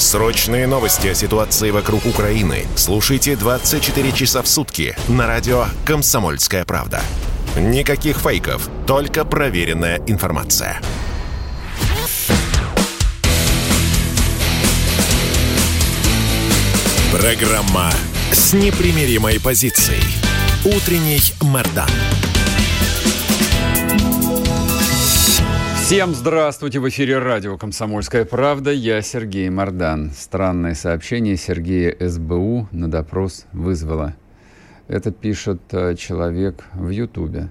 Срочные новости о ситуации вокруг Украины слушайте 24 часа в сутки на радио «Комсомольская правда». Никаких фейков, только проверенная информация. Программа с непримиримой позицией. Утренний Мордан. Всем здравствуйте! В эфире радио «Комсомольская правда». Я Сергей Мордан. Странное сообщение Сергея СБУ на допрос вызвало. Это пишет э, человек в Ютубе.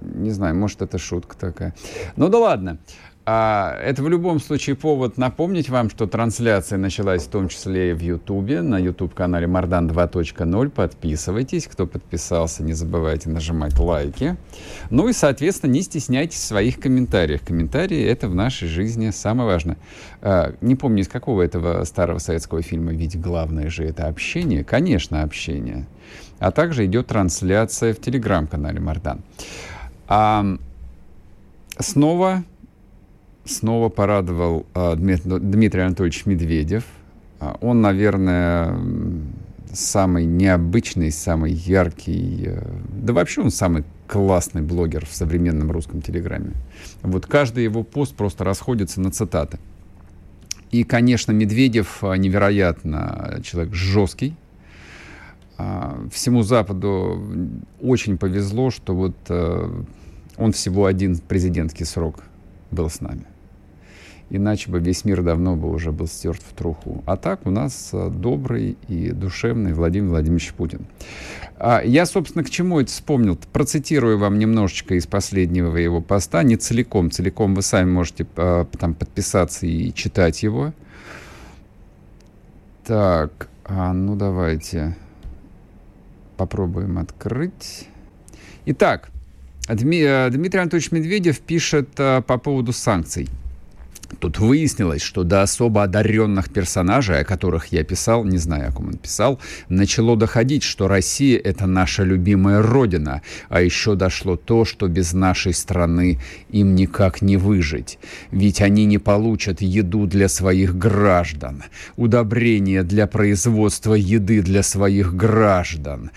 Не знаю, может, это шутка такая. Ну да ладно. А это в любом случае повод напомнить вам, что трансляция началась в том числе и в Ютубе, на YouTube-канале Мардан 2.0. Подписывайтесь. Кто подписался, не забывайте нажимать лайки. Ну и, соответственно, не стесняйтесь в своих комментариях. Комментарии — это в нашей жизни самое важное. А, не помню, из какого этого старого советского фильма, ведь главное же это общение. Конечно, общение. А также идет трансляция в телеграм-канале Мардан. А, снова снова порадовал а, Дмитрий Анатольевич Медведев. А, он, наверное, самый необычный, самый яркий, э, да вообще он самый классный блогер в современном русском телеграме. Вот каждый его пост просто расходится на цитаты. И, конечно, Медведев а, невероятно человек жесткий. Всему Западу очень повезло, что вот э, он всего один президентский срок был с нами. Иначе бы весь мир давно бы уже был стерт в труху. А так у нас э, добрый и душевный Владимир Владимирович Путин. А я, собственно, к чему это вспомнил? Процитирую вам немножечко из последнего его поста, не целиком. Целиком вы сами можете а, там подписаться и читать его. Так, а, ну давайте попробуем открыть. Итак, Дмитрий Анатольевич Медведев пишет по поводу санкций. Тут выяснилось, что до особо одаренных персонажей, о которых я писал, не знаю, о ком он писал, начало доходить, что Россия — это наша любимая родина, а еще дошло то, что без нашей страны им никак не выжить. Ведь они не получат еду для своих граждан, удобрения для производства еды для своих граждан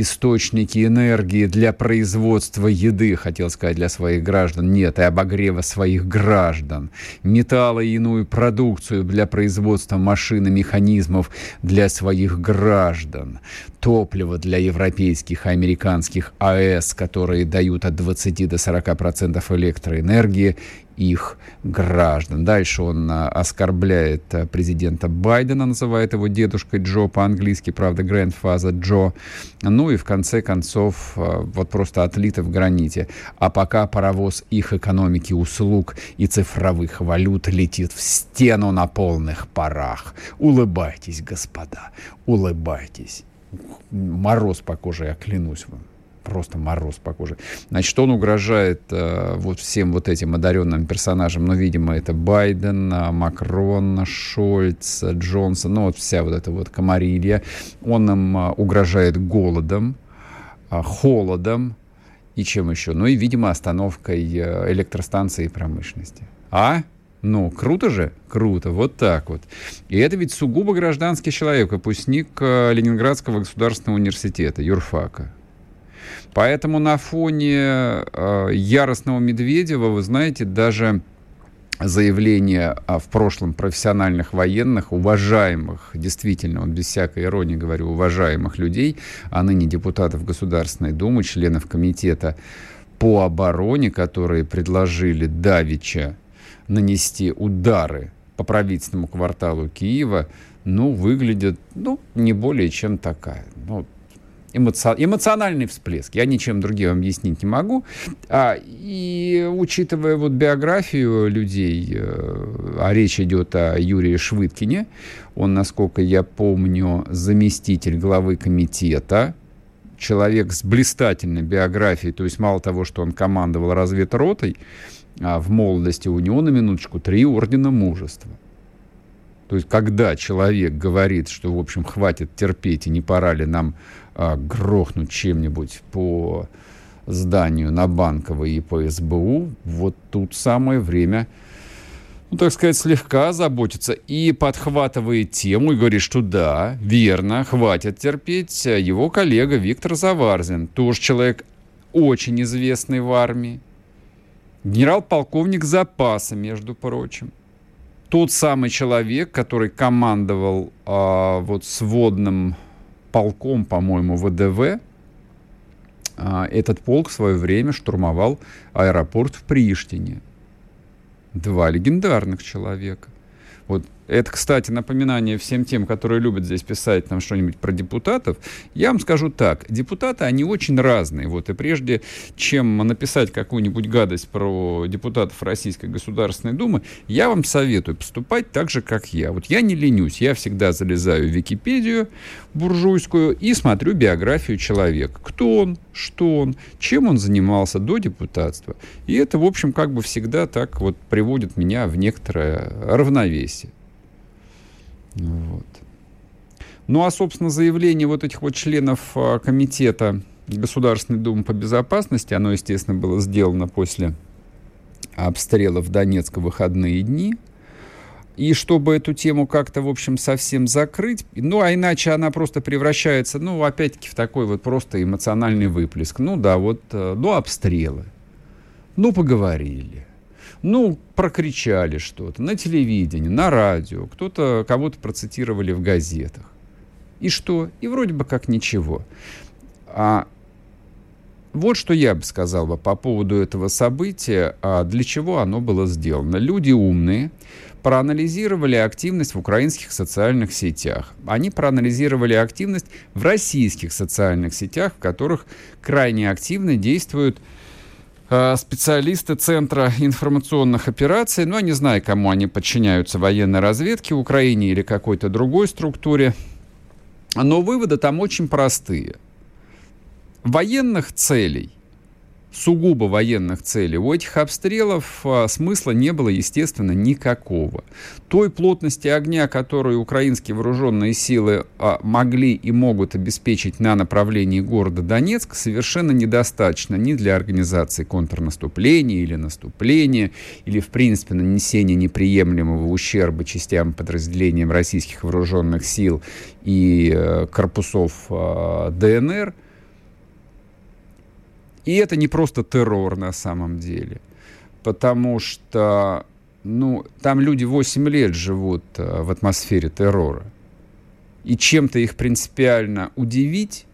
источники энергии для производства еды, хотел сказать, для своих граждан. Нет, и обогрева своих граждан. Металлы и иную продукцию для производства машин и механизмов для своих граждан. Топливо для европейских и американских АЭС, которые дают от 20 до 40% электроэнергии их граждан. Дальше он а, оскорбляет а, президента Байдена, называет его дедушкой Джо по-английски, правда, grandfather Джо. Ну и в конце концов а, вот просто отлито в граните. А пока паровоз их экономики, услуг и цифровых валют летит в стену на полных парах. Улыбайтесь, господа, улыбайтесь. Мороз по коже, я клянусь вам просто мороз по коже. Значит, он угрожает э, вот всем вот этим одаренным персонажам, ну, видимо, это Байден, э, Макрон, Шольц, Джонсон, ну, вот вся вот эта вот комарилья. Он им э, угрожает голодом, э, холодом и чем еще? Ну, и, видимо, остановкой э, электростанции и промышленности. А? Ну, круто же? Круто, вот так вот. И это ведь сугубо гражданский человек, выпускник э, Ленинградского государственного университета, юрфака. Поэтому на фоне э, яростного Медведева, вы знаете, даже заявления в прошлом профессиональных военных, уважаемых, действительно, вот без всякой иронии говорю, уважаемых людей, а ныне депутатов Государственной Думы, членов комитета по обороне, которые предложили Давича нанести удары по правительственному кварталу Киева, ну, выглядит, ну, не более чем такая. Ну, эмоци... эмоциональный всплеск. Я ничем другим объяснить не могу. А, и учитывая вот биографию людей, э, а речь идет о Юрии Швыдкине, он, насколько я помню, заместитель главы комитета, человек с блистательной биографией, то есть мало того, что он командовал разведротой, а в молодости у него на минуточку три ордена мужества. То есть, когда человек говорит, что, в общем, хватит терпеть, и не пора ли нам а, грохнуть чем-нибудь по зданию на Банковой и по СБУ, вот тут самое время, ну, так сказать, слегка заботиться и подхватывает тему и говорит, что да, верно, хватит терпеть. Его коллега Виктор Заварзин, тоже человек очень известный в армии, генерал-полковник запаса, между прочим тот самый человек, который командовал а, вот сводным полком, по-моему, ВДВ, а, этот полк в свое время штурмовал аэропорт в Приштине. Два легендарных человека. Вот это, кстати, напоминание всем тем, которые любят здесь писать нам что-нибудь про депутатов. Я вам скажу так. Депутаты, они очень разные. Вот, и прежде чем написать какую-нибудь гадость про депутатов Российской Государственной Думы, я вам советую поступать так же, как я. Вот я не ленюсь. Я всегда залезаю в Википедию буржуйскую и смотрю биографию человека. Кто он, что он, чем он занимался до депутатства. И это, в общем, как бы всегда так вот приводит меня в некоторое равновесие. Вот. Ну а, собственно, заявление вот этих вот членов а, комитета Государственной Думы по безопасности, оно, естественно, было сделано после обстрелов в Донецк в выходные дни. И чтобы эту тему как-то, в общем, совсем закрыть, ну, а иначе она просто превращается, ну, опять-таки, в такой вот просто эмоциональный выплеск. Ну, да, вот, э, ну, обстрелы. Ну, поговорили ну, прокричали что-то на телевидении, на радио, кто-то кого-то процитировали в газетах. И что? И вроде бы как ничего. А вот что я бы сказал бы по поводу этого события, а для чего оно было сделано. Люди умные проанализировали активность в украинских социальных сетях. Они проанализировали активность в российских социальных сетях, в которых крайне активно действуют специалисты Центра информационных операций, ну, я не знаю, кому они подчиняются, военной разведке Украине или какой-то другой структуре, но выводы там очень простые. Военных целей сугубо военных целей. У этих обстрелов а, смысла не было, естественно, никакого. Той плотности огня, которую украинские вооруженные силы а, могли и могут обеспечить на направлении города Донецк, совершенно недостаточно ни для организации контрнаступления или наступления, или, в принципе, нанесения неприемлемого ущерба частям подразделениям российских вооруженных сил и э, корпусов э, ДНР – и это не просто террор на самом деле, потому что ну, там люди 8 лет живут э, в атмосфере террора. И чем-то их принципиально удивить,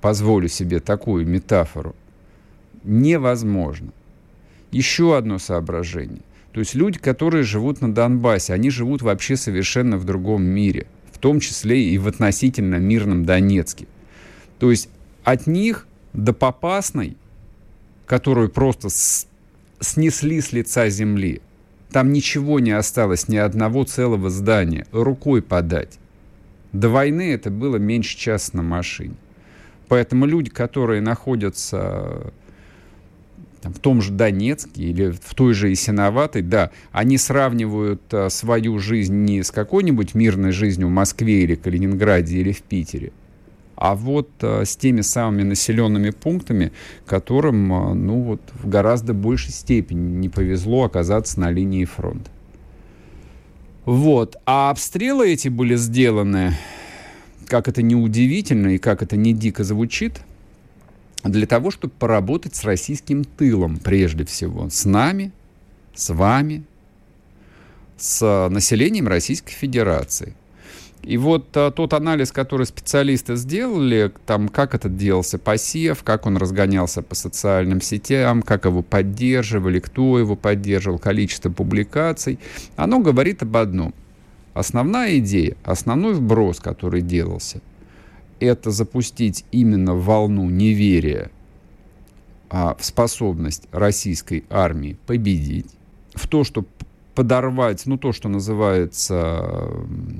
позволю себе такую метафору, невозможно. Еще одно соображение. То есть люди, которые живут на Донбассе, они живут вообще совершенно в другом мире, в том числе и в относительно мирном Донецке. То есть от них до Попасной которую просто с... снесли с лица земли. Там ничего не осталось, ни одного целого здания, рукой подать. До войны это было меньше часа на машине. Поэтому люди, которые находятся в том же Донецке или в той же Ясиноватой, да, они сравнивают а, свою жизнь не с какой-нибудь мирной жизнью в Москве или Калининграде или в Питере, а вот а, с теми самыми населенными пунктами, которым а, ну, вот, в гораздо большей степени не повезло оказаться на линии фронта. Вот. А обстрелы эти были сделаны, как это не удивительно и как это не дико звучит, для того, чтобы поработать с российским тылом прежде всего, с нами, с вами, с населением Российской Федерации. И вот а, тот анализ, который специалисты сделали, там, как это делался посев, как он разгонялся по социальным сетям, как его поддерживали, кто его поддерживал, количество публикаций, оно говорит об одном. Основная идея, основной вброс, который делался, это запустить именно волну неверия а, в способность российской армии победить, в то, что подорвать, ну, то, что называется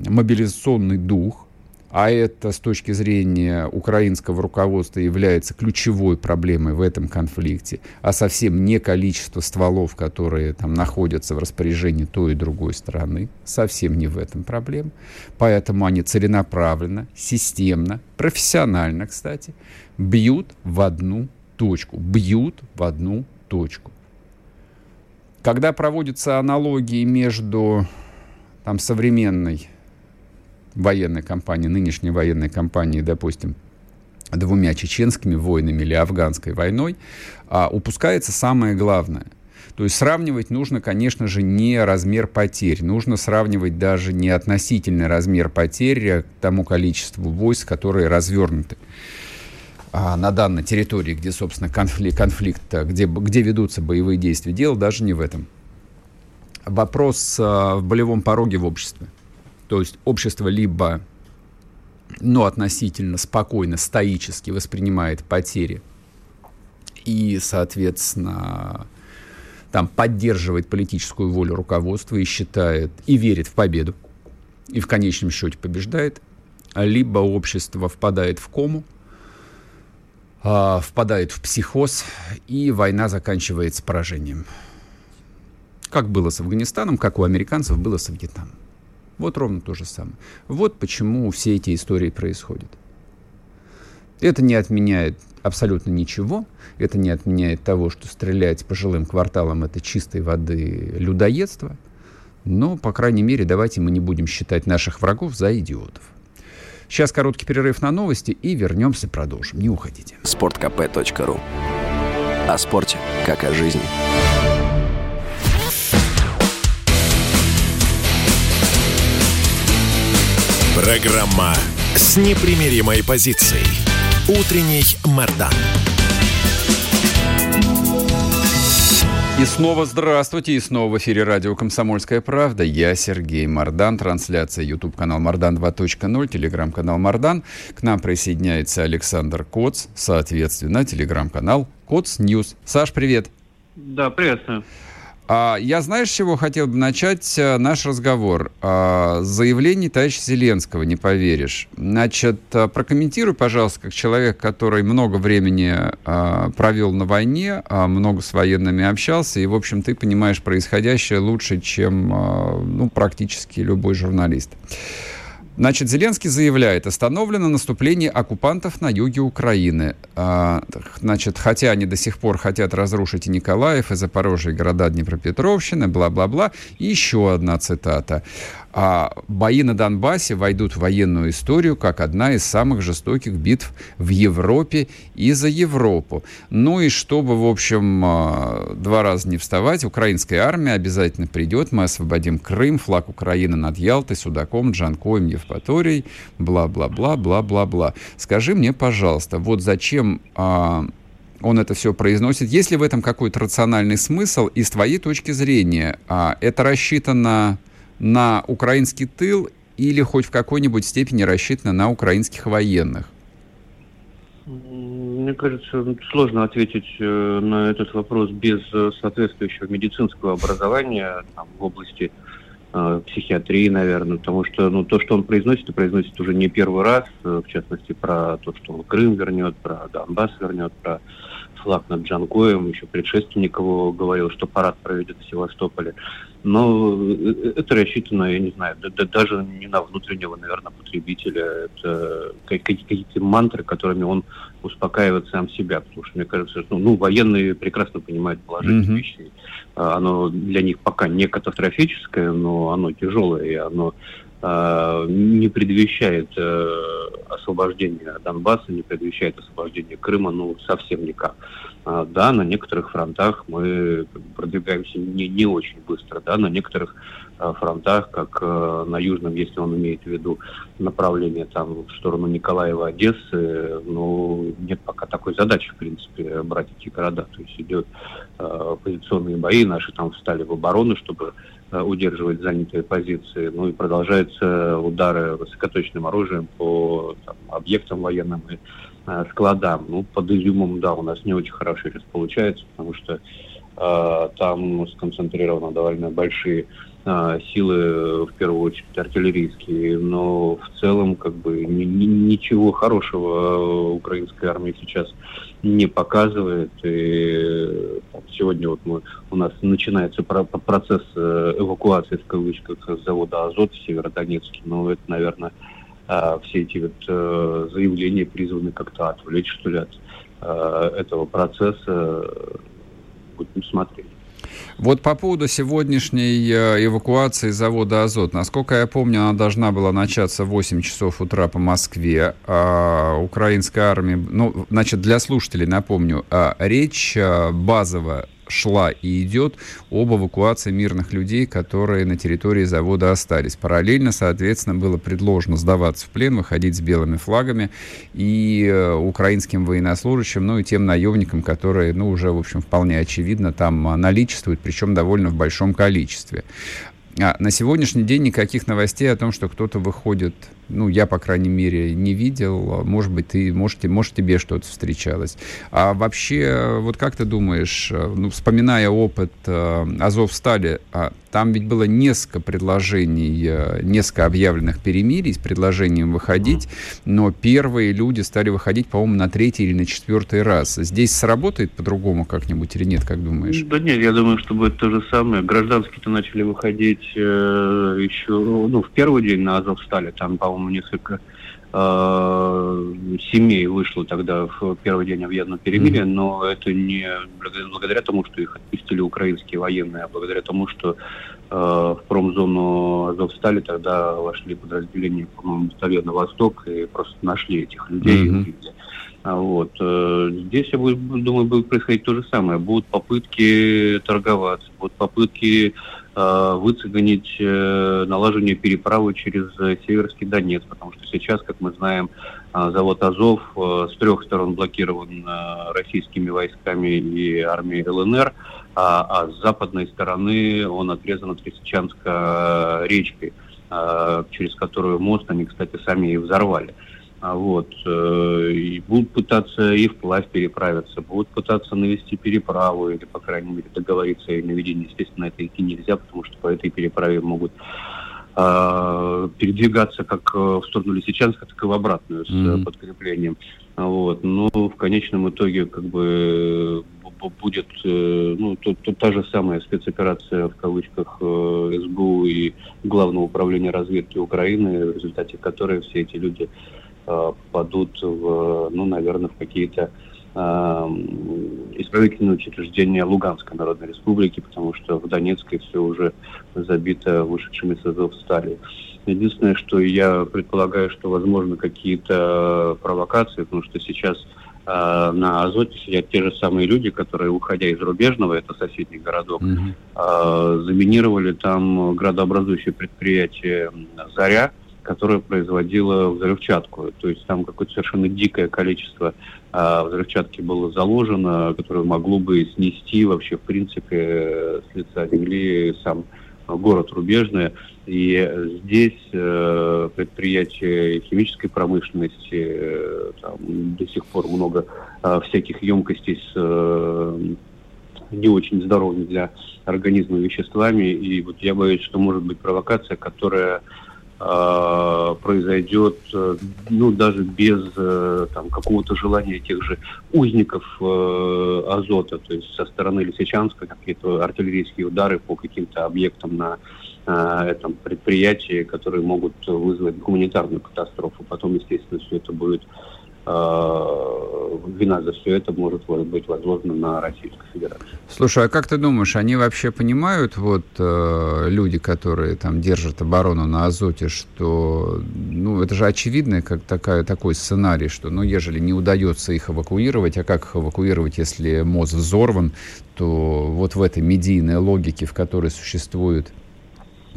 мобилизационный дух, а это с точки зрения украинского руководства является ключевой проблемой в этом конфликте, а совсем не количество стволов, которые там находятся в распоряжении той и другой стороны, совсем не в этом проблема. Поэтому они целенаправленно, системно, профессионально, кстати, бьют в одну точку, бьют в одну точку. Когда проводятся аналогии между там, современной военной кампанией, нынешней военной кампанией, допустим, двумя чеченскими войнами или афганской войной, а, упускается самое главное. То есть сравнивать нужно, конечно же, не размер потерь. Нужно сравнивать даже не относительный размер потерь а к тому количеству войск, которые развернуты а, на данной территории, где, собственно, конфликт, конфликт где, где ведутся боевые действия. Дело даже не в этом. Вопрос а, в болевом пороге в обществе. То есть общество либо ну, относительно спокойно, стоически воспринимает потери и, соответственно, там поддерживает политическую волю руководства и считает, и верит в победу, и в конечном счете побеждает, либо общество впадает в кому, э, впадает в психоз, и война заканчивается поражением. Как было с Афганистаном, как у американцев было с Вьетнамом. Вот ровно то же самое. Вот почему все эти истории происходят. Это не отменяет абсолютно ничего. Это не отменяет того, что стрелять по жилым кварталам это чистой воды людоедство. Но, по крайней мере, давайте мы не будем считать наших врагов за идиотов. Сейчас короткий перерыв на новости и вернемся, продолжим. Не уходите. sportkp.ru О спорте, как о жизни. Программа с непримиримой позицией. Утренний Мордан. И снова здравствуйте, и снова в эфире радио «Комсомольская правда». Я Сергей Мардан, трансляция YouTube-канал «Мардан 2.0», телеграм-канал «Мардан». К нам присоединяется Александр Коц, соответственно, телеграм-канал «Коц Ньюс». Саш, привет. Да, приветствую. А, я, знаешь, с чего хотел бы начать э, наш разговор? А, заявление товарища Зеленского, не поверишь. Значит, э, прокомментируй, пожалуйста, как человек, который много времени а, провел на войне, много с военными общался, и, в общем, ты понимаешь происходящее лучше, чем ну, практически любой журналист. Значит, Зеленский заявляет, остановлено наступление оккупантов на юге Украины. А, значит, хотя они до сих пор хотят разрушить и Николаев, и Запорожье, и города Днепропетровщины, бла-бла-бла. И еще одна цитата а бои на Донбассе войдут в военную историю как одна из самых жестоких битв в Европе и за Европу. Ну и чтобы, в общем, а, два раза не вставать, украинская армия обязательно придет, мы освободим Крым, флаг Украины над Ялтой, Судаком, Джанкоем, Евпаторией, бла-бла-бла, бла-бла-бла. Скажи мне, пожалуйста, вот зачем а, он это все произносит. Есть ли в этом какой-то рациональный смысл? И с твоей точки зрения, а, это рассчитано на украинский тыл или хоть в какой-нибудь степени рассчитана на украинских военных? Мне кажется, сложно ответить э, на этот вопрос без э, соответствующего медицинского образования там, в области э, психиатрии, наверное, потому что ну, то, что он произносит, и произносит уже не первый раз, э, в частности, про то, что он Крым вернет, про Донбасс вернет, про флаг над Джангоем, еще предшественник его говорил, что парад проведет в Севастополе. Но э, это рассчитано, я не знаю, да, даже не на внутреннего, наверное, потребителя. Это какие-то мантры, которыми он успокаивает сам себя. Потому что, мне кажется, что ну, военные прекрасно понимают положение mm-hmm. вещей. оно для них пока не катастрофическое, но оно тяжелое, и оно э, не предвещает э, освобождения Донбасса, не предвещает освобождения Крыма, ну, совсем никак. А, да, на некоторых фронтах мы продвигаемся не, не очень быстро, да, на некоторых а, фронтах, как а, на Южном, если он имеет в виду направление там в сторону Николаева, Одессы, ну, нет пока такой задачи, в принципе, брать эти города. То есть идет э, позиционные бои, наши там встали в оборону, чтобы э, удерживать занятые позиции, ну и продолжаются удары высокоточным оружием по там, объектам военным и Э, складам. Ну, под изюмом, да, у нас не очень хорошо сейчас получается, потому что э, там сконцентрированы довольно большие силы, в первую очередь артиллерийские, но в целом как бы ни, ни, ничего хорошего украинская армия сейчас не показывает. И там, сегодня вот мы, у нас начинается про процесс э, эвакуации в кавычках с завода «Азот» в Северодонецке. Ну, это, наверное, а, все эти вот э, заявления призваны как-то отвлечь, что ли, от э, этого процесса. Будем смотреть. Вот по поводу сегодняшней э, эвакуации завода «Азот». Насколько я помню, она должна была начаться в 8 часов утра по Москве. А украинская армия... Ну, значит, для слушателей напомню. А речь базовая шла и идет об эвакуации мирных людей, которые на территории завода остались. Параллельно, соответственно, было предложено сдаваться в плен, выходить с белыми флагами и э, украинским военнослужащим, ну и тем наемникам, которые, ну, уже, в общем, вполне очевидно там наличествуют, причем довольно в большом количестве. А на сегодняшний день никаких новостей о том, что кто-то выходит ну, я, по крайней мере, не видел. Может быть, ты, может, может тебе что-то встречалось. А вообще, вот как ты думаешь, э, ну, вспоминая опыт э, Азовстали, э, там ведь было несколько предложений, э, несколько объявленных перемирий с предложением выходить, но первые люди стали выходить, по-моему, на третий или на четвертый раз. Здесь сработает по-другому как-нибудь или нет, как думаешь? Да нет, я думаю, что будет то же самое. Гражданские-то начали выходить э, еще, ну, в первый день на Азовстале, там, по по-моему, несколько э, семей вышло тогда в первый день военного перемирия, но это не благодаря тому, что их отпустили украинские военные, а благодаря тому, что э, в промзону Азовстали тогда вошли подразделения, по-моему, батальона «Восток» и просто нашли этих людей mm-hmm. А вот. Э, здесь, я думаю, будет происходить то же самое. Будут попытки торговаться, будут попытки Э, выцегонить э, налаживание переправы через э, Северский Донец, потому что сейчас, как мы знаем, завод Азов с трех сторон блокирован российскими войсками и армией ЛНР, а, а с западной стороны он отрезан от Лисичанска речкой, через которую мост они, кстати, сами и взорвали. Вот, э, и будут пытаться и вплавь переправиться, будут пытаться навести переправу или, по крайней мере, договориться о наведении. Естественно, это идти нельзя, потому что по этой переправе могут э, передвигаться как э, в сторону Лисичанска, так и в обратную с mm-hmm. подкреплением. Вот. Но в конечном итоге как бы будет ну, то, то, та же самая спецоперация в кавычках СБУ и Главного управления разведки Украины, в результате которой все эти люди попадут, в, ну, наверное, в какие-то э, исправительные учреждения Луганской Народной Республики, потому что в Донецке все уже забито вышедшими с Азов стали. Единственное, что я предполагаю, что возможно какие-то провокации, потому что сейчас э, на Азоте сидят те же самые люди, которые, уходя из рубежного, это соседний городок, mm-hmm. э, заминировали там градообразующее предприятие «Заря», которая производила взрывчатку. То есть там какое-то совершенно дикое количество а, взрывчатки было заложено, которое могло бы снести вообще, в принципе, с лица земли сам город Рубежный. И здесь э, предприятия химической промышленности, э, там до сих пор много э, всяких емкостей с э, не очень здоровыми для организма веществами. И вот я боюсь, что может быть провокация, которая Э, произойдет, э, ну, даже без э, там, какого-то желания тех же узников э, азота, то есть со стороны Лисичанска какие-то артиллерийские удары по каким-то объектам на э, этом предприятии, которые могут вызвать гуманитарную катастрофу. Потом, естественно, все это будет Э, вина за все это может быть возложена на Российскую Федерацию. Слушай, а как ты думаешь, они вообще понимают, вот э, люди, которые там держат оборону на Азоте, что, ну, это же очевидно, как такая, такой сценарий, что, ну, ежели не удается их эвакуировать, а как их эвакуировать, если мост взорван, то вот в этой медийной логике, в которой существует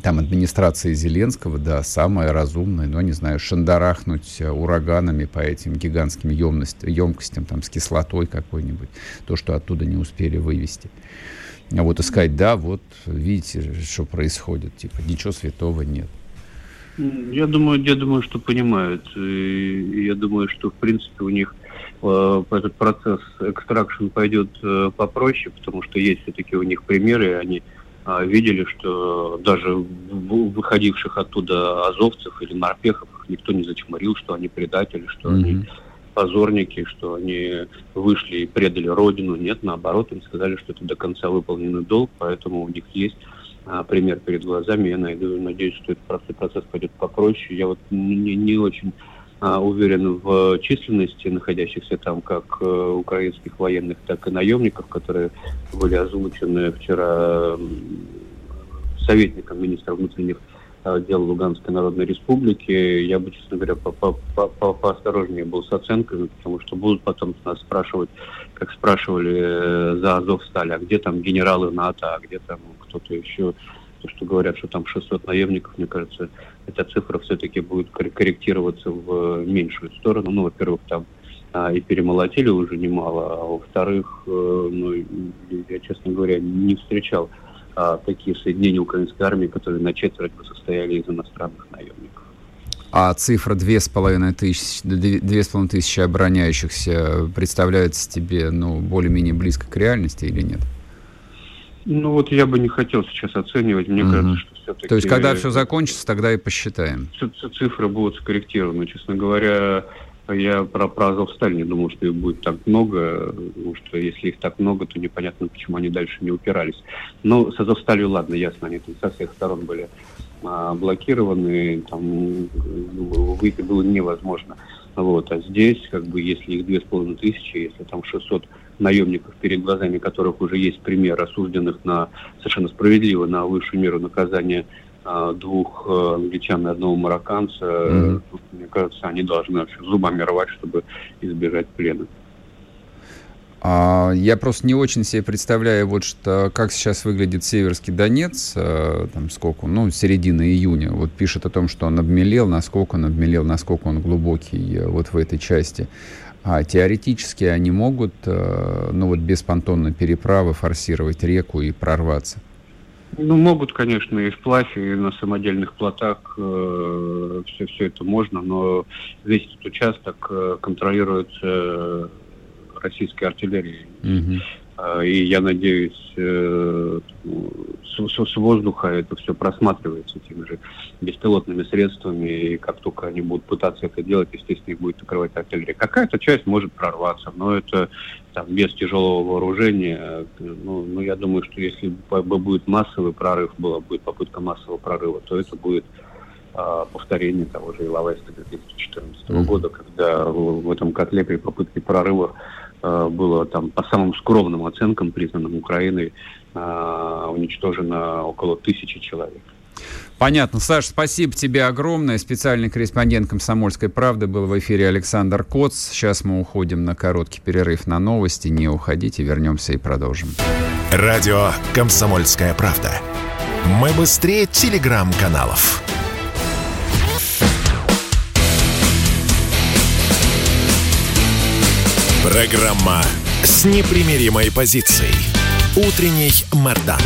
там администрация Зеленского, да, самая разумная, но, не знаю, шандарахнуть э, ураганами по этим гигантским емкостям, емкостям там, с кислотой какой-нибудь, то, что оттуда не успели вывести. А вот искать, да, вот видите, что происходит, типа, ничего святого нет. Я думаю, я думаю, что понимают. И я думаю, что, в принципе, у них э, этот процесс экстракшн пойдет э, попроще, потому что есть все-таки у них примеры, они видели, что даже выходивших оттуда азовцев или морпехов никто не зачморил, что они предатели, что mm-hmm. они позорники, что они вышли и предали родину. Нет, наоборот, им сказали, что это до конца выполненный долг, поэтому у них есть а, пример перед глазами. Я найду, надеюсь, что этот процесс, пойдет попроще. Я вот не, не очень а, уверен в численности находящихся там как э, украинских военных, так и наемников, которые были озвучены вчера советником министра внутренних э, дел Луганской Народной Республики. Я бы, честно говоря, по -по -по поосторожнее был с оценками, потому что будут потом нас спрашивать, как спрашивали э, за Азов стали, а где там генералы НАТО, а где там кто-то еще то, что говорят, что там 600 наемников, мне кажется, эта цифра все-таки будет корректироваться в меньшую сторону. Ну, во-первых, там а, и перемолотили уже немало, а во-вторых, э, ну, я, честно говоря, не встречал а, такие соединения украинской армии, которые на четверть бы состояли из иностранных наемников. А цифра две с половиной тысячи, две с половиной тысячи обороняющихся представляется тебе, ну, более-менее близко к реальности или нет? Ну вот я бы не хотел сейчас оценивать. Мне угу. кажется, что все-таки... То есть, когда все закончится, тогда и посчитаем. Цифры будут скорректированы. Честно говоря, я про, про Азовсталь не думал, что их будет так много, потому что если их так много, то непонятно, почему они дальше не упирались. Но с Азовсталью, ладно, ясно, они там со всех сторон были а, блокированы, там ну, выйти было невозможно. Вот. А здесь, как бы, если их две с половиной тысячи, если там 600 наемников, перед глазами которых уже есть пример осужденных на совершенно справедливо на высшую меру наказания а, двух э, англичан и одного марокканца, mm-hmm. мне кажется, они должны вообще зубами рвать, чтобы избежать плена. А, я просто не очень себе представляю, вот что, как сейчас выглядит Северский Донец, э, там сколько, ну, середина июня. Вот пишет о том, что он обмелел, насколько он обмелел, насколько он глубокий э, вот в этой части. А теоретически они могут, э, ну вот без понтонной переправы форсировать реку и прорваться. Ну, могут, конечно, и вплавь, и на самодельных плотах э, все, все это можно, но весь этот участок э, контролируется российской артиллерией. Угу. И я надеюсь, э, с воздуха это все просматривается теми же беспилотными средствами, и как только они будут пытаться это делать, естественно, их будет открывать артиллерия. Какая-то часть может прорваться, но это там, без тяжелого вооружения. Ну, ну, я думаю, что если будет массовый прорыв, была будет попытка массового прорыва, то это будет а, повторение того же Иловайска 2014 mm-hmm. года, когда в, этом котле при попытке прорыва было там по самым скромным оценкам, признанным Украиной, э, уничтожено около тысячи человек. Понятно. Саш, спасибо тебе огромное. Специальный корреспондент «Комсомольской правды» был в эфире Александр Коц. Сейчас мы уходим на короткий перерыв на новости. Не уходите, вернемся и продолжим. Радио «Комсомольская правда». Мы быстрее телеграм-каналов. Программа с непримиримой позицией. Утренний Мордан.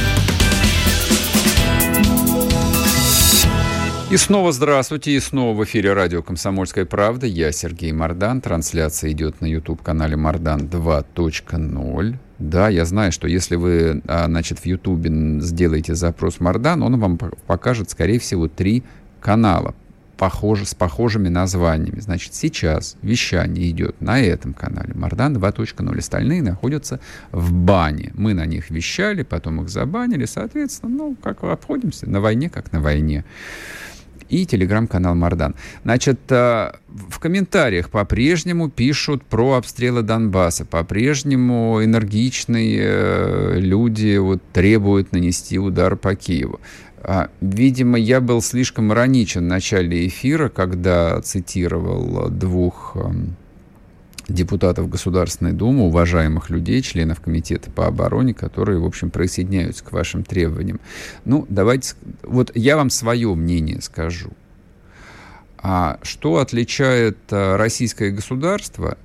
И снова здравствуйте, и снова в эфире радио «Комсомольская правда». Я Сергей Мордан. Трансляция идет на YouTube-канале «Мордан 2.0». Да, я знаю, что если вы, а, значит, в YouTube сделаете запрос «Мордан», он вам покажет, скорее всего, три канала похож, с похожими названиями. Значит, сейчас вещание идет на этом канале Мардан 2.0. Остальные находятся в бане. Мы на них вещали, потом их забанили. Соответственно, ну, как обходимся? На войне, как на войне. и телеграм-канал Мардан. Значит, э, в комментариях по-прежнему пишут про обстрелы Донбасса, по-прежнему энергичные э, люди вот, требуют нанести удар по Киеву. А, видимо, я был слишком ироничен в начале эфира, когда цитировал двух эм, депутатов Государственной Думы, уважаемых людей, членов Комитета по обороне, которые, в общем, присоединяются к вашим требованиям. Ну, давайте... Вот я вам свое мнение скажу. А что отличает э, российское государство,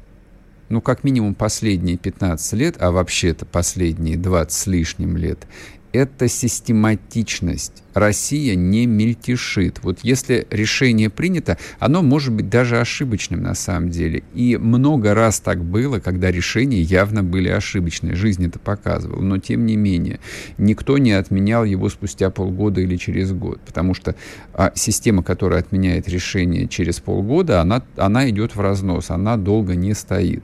ну, как минимум последние 15 лет, а вообще-то последние 20 с лишним лет, это систематичность. Россия не мельтешит. Вот если решение принято, оно может быть даже ошибочным на самом деле. И много раз так было, когда решения явно были ошибочные. Жизнь это показывала. Но тем не менее, никто не отменял его спустя полгода или через год. Потому что а, система, которая отменяет решение через полгода, она, она идет в разнос, она долго не стоит.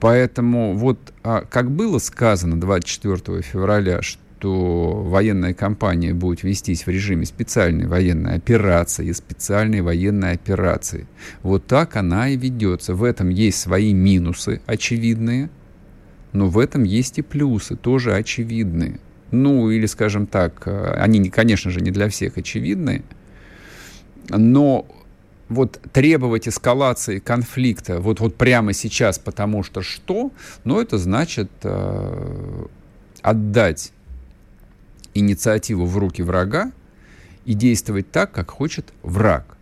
Поэтому вот а, как было сказано 24 февраля, что военная кампания будет вестись в режиме специальной военной операции специальной военной операции. Вот так она и ведется. В этом есть свои минусы очевидные, но в этом есть и плюсы, тоже очевидные. Ну, или, скажем так, а, они, конечно же, не для всех очевидные, но вот требовать эскалации конфликта вот, вот прямо сейчас, потому что что, ну, это значит э, отдать инициативу в руки врага и действовать так, как хочет враг.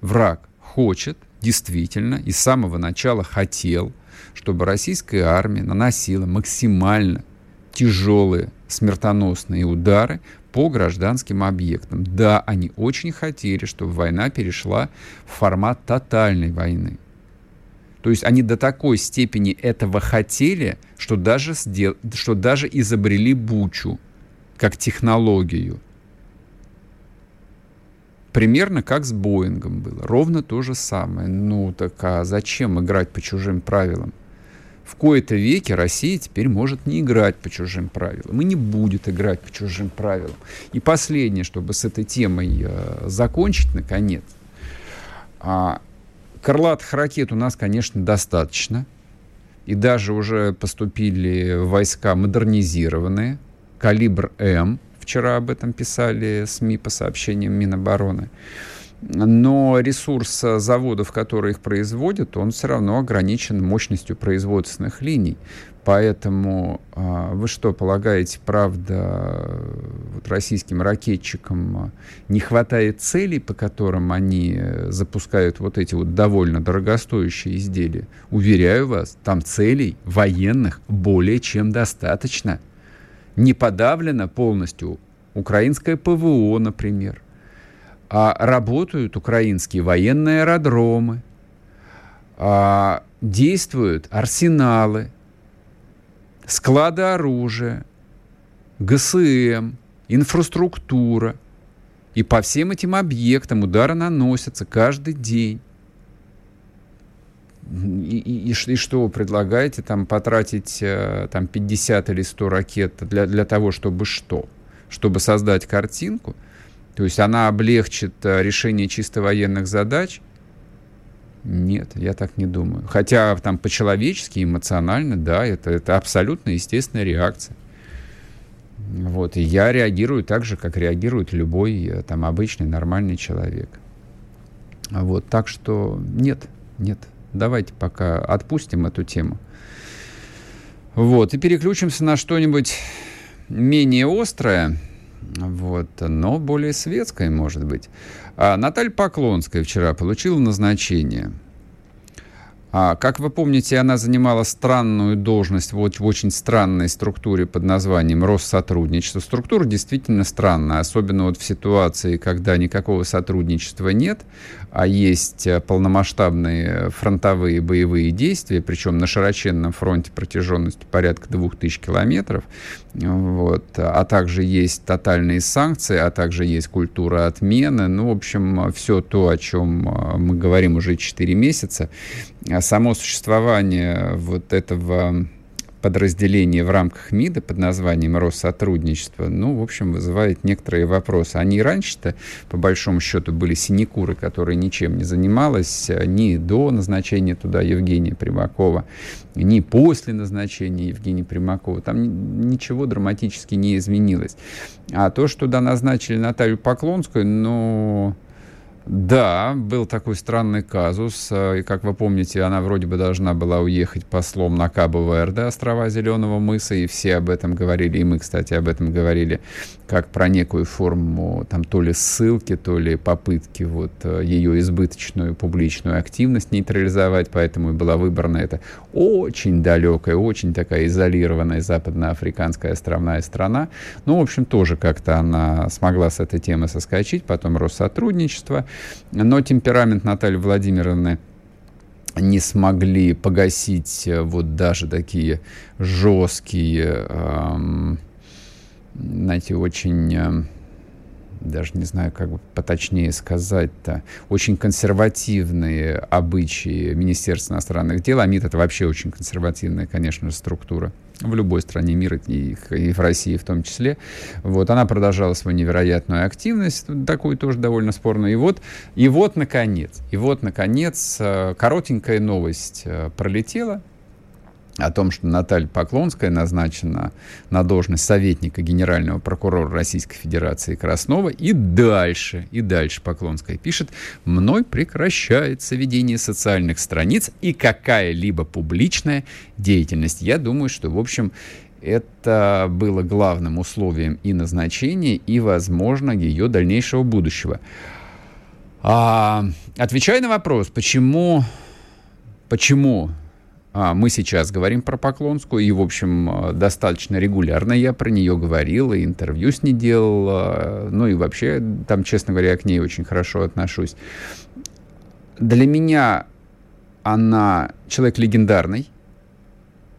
Враг хочет, действительно, и с самого начала хотел, чтобы российская армия наносила максимально тяжелые смертоносные удары по гражданским объектам. Да, они очень хотели, чтобы война перешла в формат тотальной войны. То есть они до такой степени этого хотели, что даже, сдел... что даже изобрели Бучу как технологию. Примерно как с Боингом было. Ровно то же самое. Ну так а зачем играть по чужим правилам? В кои-то веке Россия теперь может не играть по чужим правилам и не будет играть по чужим правилам. И последнее, чтобы с этой темой э, закончить, наконец. А, крылатых ракет у нас, конечно, достаточно. И даже уже поступили войска модернизированные. Калибр М. Вчера об этом писали СМИ по сообщениям Минобороны но ресурс заводов, которые их производят, он все равно ограничен мощностью производственных линий. Поэтому э, вы что, полагаете, правда, вот российским ракетчикам не хватает целей, по которым они запускают вот эти вот довольно дорогостоящие изделия? Уверяю вас, там целей военных более чем достаточно. Не подавлено полностью украинское ПВО, например а, работают украинские военные аэродромы, а, действуют арсеналы, склады оружия, ГСМ, инфраструктура. И по всем этим объектам удары наносятся каждый день. И, и, и что вы предлагаете там потратить э, там 50 или 100 ракет для, для того, чтобы что? Чтобы создать картинку? То есть она облегчит э, решение чисто военных задач? Нет, я так не думаю. Хотя там по-человечески, эмоционально, да, это, это абсолютно естественная реакция. Вот, и я реагирую так же, как реагирует любой э, там обычный нормальный человек. Вот, так что нет, нет, давайте пока отпустим эту тему. Вот, и переключимся на что-нибудь менее острое вот, но более светской, может быть. А Наталья Поклонская вчера получила назначение – как вы помните, она занимала странную должность в, в очень странной структуре под названием Россотрудничество. Структура действительно странная, особенно вот в ситуации, когда никакого сотрудничества нет, а есть э, полномасштабные фронтовые боевые действия, причем на широченном фронте протяженностью порядка 2000 километров, вот, а также есть тотальные санкции, а также есть культура отмены. Ну, в общем, все то, о чем э, мы говорим уже 4 месяца, само существование вот этого подразделение в рамках МИДа под названием Россотрудничество, ну, в общем, вызывает некоторые вопросы. Они раньше-то, по большому счету, были синекуры, которые ничем не занималась ни до назначения туда Евгения Примакова, ни после назначения Евгения Примакова. Там ничего драматически не изменилось. А то, что туда назначили Наталью Поклонскую, ну... Да, был такой странный казус. Э, и, как вы помните, она вроде бы должна была уехать послом на Кабо-Верде, острова Зеленого мыса, и все об этом говорили, и мы, кстати, об этом говорили, как про некую форму там то ли ссылки, то ли попытки вот э, ее избыточную публичную активность нейтрализовать, поэтому и была выбрана эта очень далекая, очень такая изолированная западноафриканская островная страна. Ну, в общем, тоже как-то она смогла с этой темы соскочить, потом Россотрудничество, но темперамент Натальи Владимировны не смогли погасить э, вот даже такие жесткие, эм, знаете, очень, э, даже не знаю, как бы поточнее сказать-то, очень консервативные обычаи Министерства иностранных дел. А МИД это вообще очень консервативная, конечно структура в любой стране мира, и, в России в том числе. Вот, она продолжала свою невероятную активность, такую тоже довольно спорную. И вот, и вот, наконец, и вот, наконец, э, коротенькая новость э, пролетела, о том, что Наталья Поклонская назначена на должность советника генерального прокурора Российской Федерации Краснова. И дальше, и дальше Поклонская пишет, мной прекращается ведение социальных страниц и какая-либо публичная деятельность. Я думаю, что, в общем, это было главным условием и назначения, и, возможно, ее дальнейшего будущего. А, отвечая на вопрос, почему, почему мы сейчас говорим про Поклонскую, и, в общем, а, достаточно регулярно я про нее говорил, и интервью с ней делал, а, ну и вообще, там, честно говоря, я к ней очень хорошо отношусь. Для меня она человек легендарный,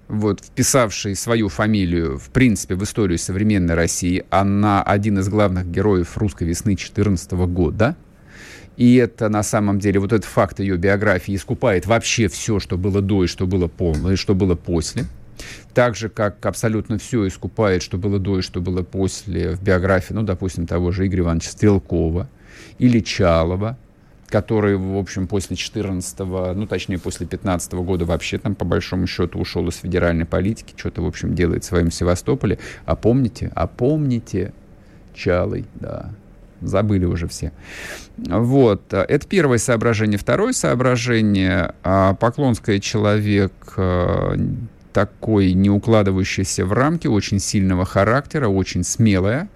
вот, вписавший свою фамилию, в принципе, в историю современной России. Она один из главных героев русской весны 2014 года – и это на самом деле, вот этот факт ее биографии искупает вообще все, что было до и что было, полно, и что было после. Так же, как абсолютно все искупает, что было до и что было после в биографии, ну, допустим, того же Игоря Ивановича Стрелкова или Чалова, который, в общем, после 14 ну, точнее, после 15 года вообще там, по большому счету, ушел из федеральной политики, что-то, в общем, делает в своем Севастополе. А помните, а помните Чалый, да, забыли уже все. Вот. Это первое соображение. Второе соображение. А, Поклонская человек э, такой, не укладывающийся в рамки, очень сильного характера, очень смелая.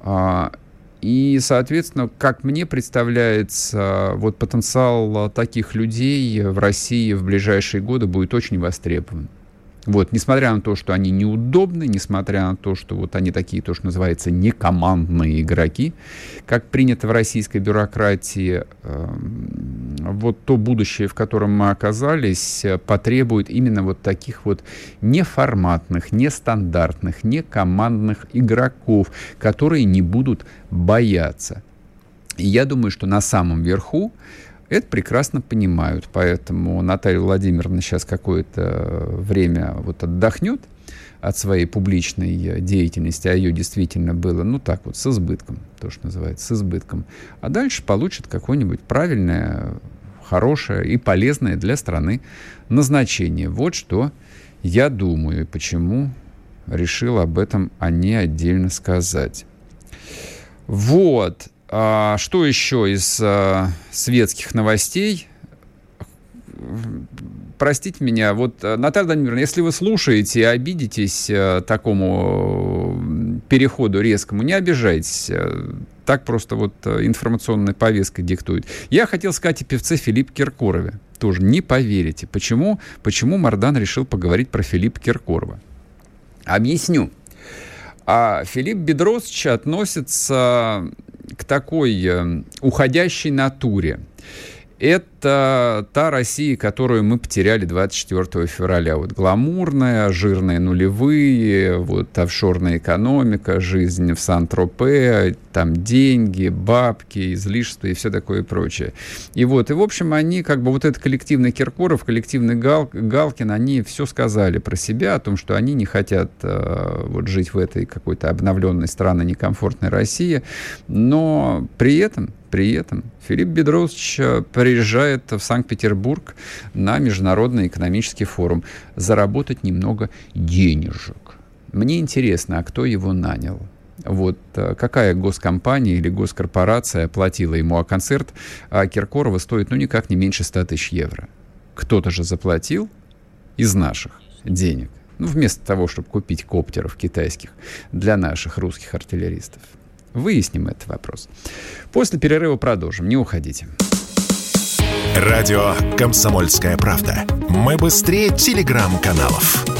А, и, соответственно, как мне представляется, вот потенциал таких людей в России в ближайшие годы будет очень востребован. Вот, несмотря на то, что они неудобны, несмотря на то, что вот они такие, то, что называется, некомандные игроки, как принято в российской бюрократии, э, вот то будущее, в котором мы оказались, потребует именно вот таких вот неформатных, нестандартных, некомандных игроков, которые не будут бояться. И я думаю, что на самом верху это прекрасно понимают, поэтому Наталья Владимировна сейчас какое-то время вот отдохнет от своей публичной деятельности, а ее действительно было, ну так вот, с избытком, то, что называется, с избытком. А дальше получит какое-нибудь правильное, хорошее и полезное для страны назначение. Вот что я думаю, и почему решил об этом о ней отдельно сказать. Вот. А, что еще из а, светских новостей? Простите меня, вот, э, Наталья Даниловна, если вы слушаете и обидитесь а, такому переходу резкому, не обижайтесь. Так просто вот информационная повестка диктует. Я хотел сказать о певце Филипп Киркорове. Тоже не поверите. Почему, почему Мардан решил поговорить про Филиппа Киркорова? Объясню. А Филипп Бедросович относится к такой э, уходящей натуре. Это та Россия, которую мы потеряли 24 февраля. Вот гламурная, жирные нулевые, вот офшорная экономика, жизнь в Сан-Тропе, там деньги, бабки, излишества и все такое прочее. И вот, и в общем, они как бы вот этот коллективный Киркоров, коллективный Гал, Галкин, они все сказали про себя, о том, что они не хотят э, вот жить в этой какой-то обновленной, странной, некомфортной России, но при этом при этом Филипп Бедросович э, приезжает в Санкт-Петербург на Международный экономический форум заработать немного денежек. Мне интересно, а кто его нанял? Вот э, какая госкомпания или госкорпорация оплатила ему, а концерт а Киркорова стоит ну никак не меньше 100 тысяч евро. Кто-то же заплатил из наших денег. Ну, вместо того, чтобы купить коптеров китайских для наших русских артиллеристов. Выясним этот вопрос. После перерыва продолжим. Не уходите. Радио «Комсомольская правда». Мы быстрее телеграм-каналов.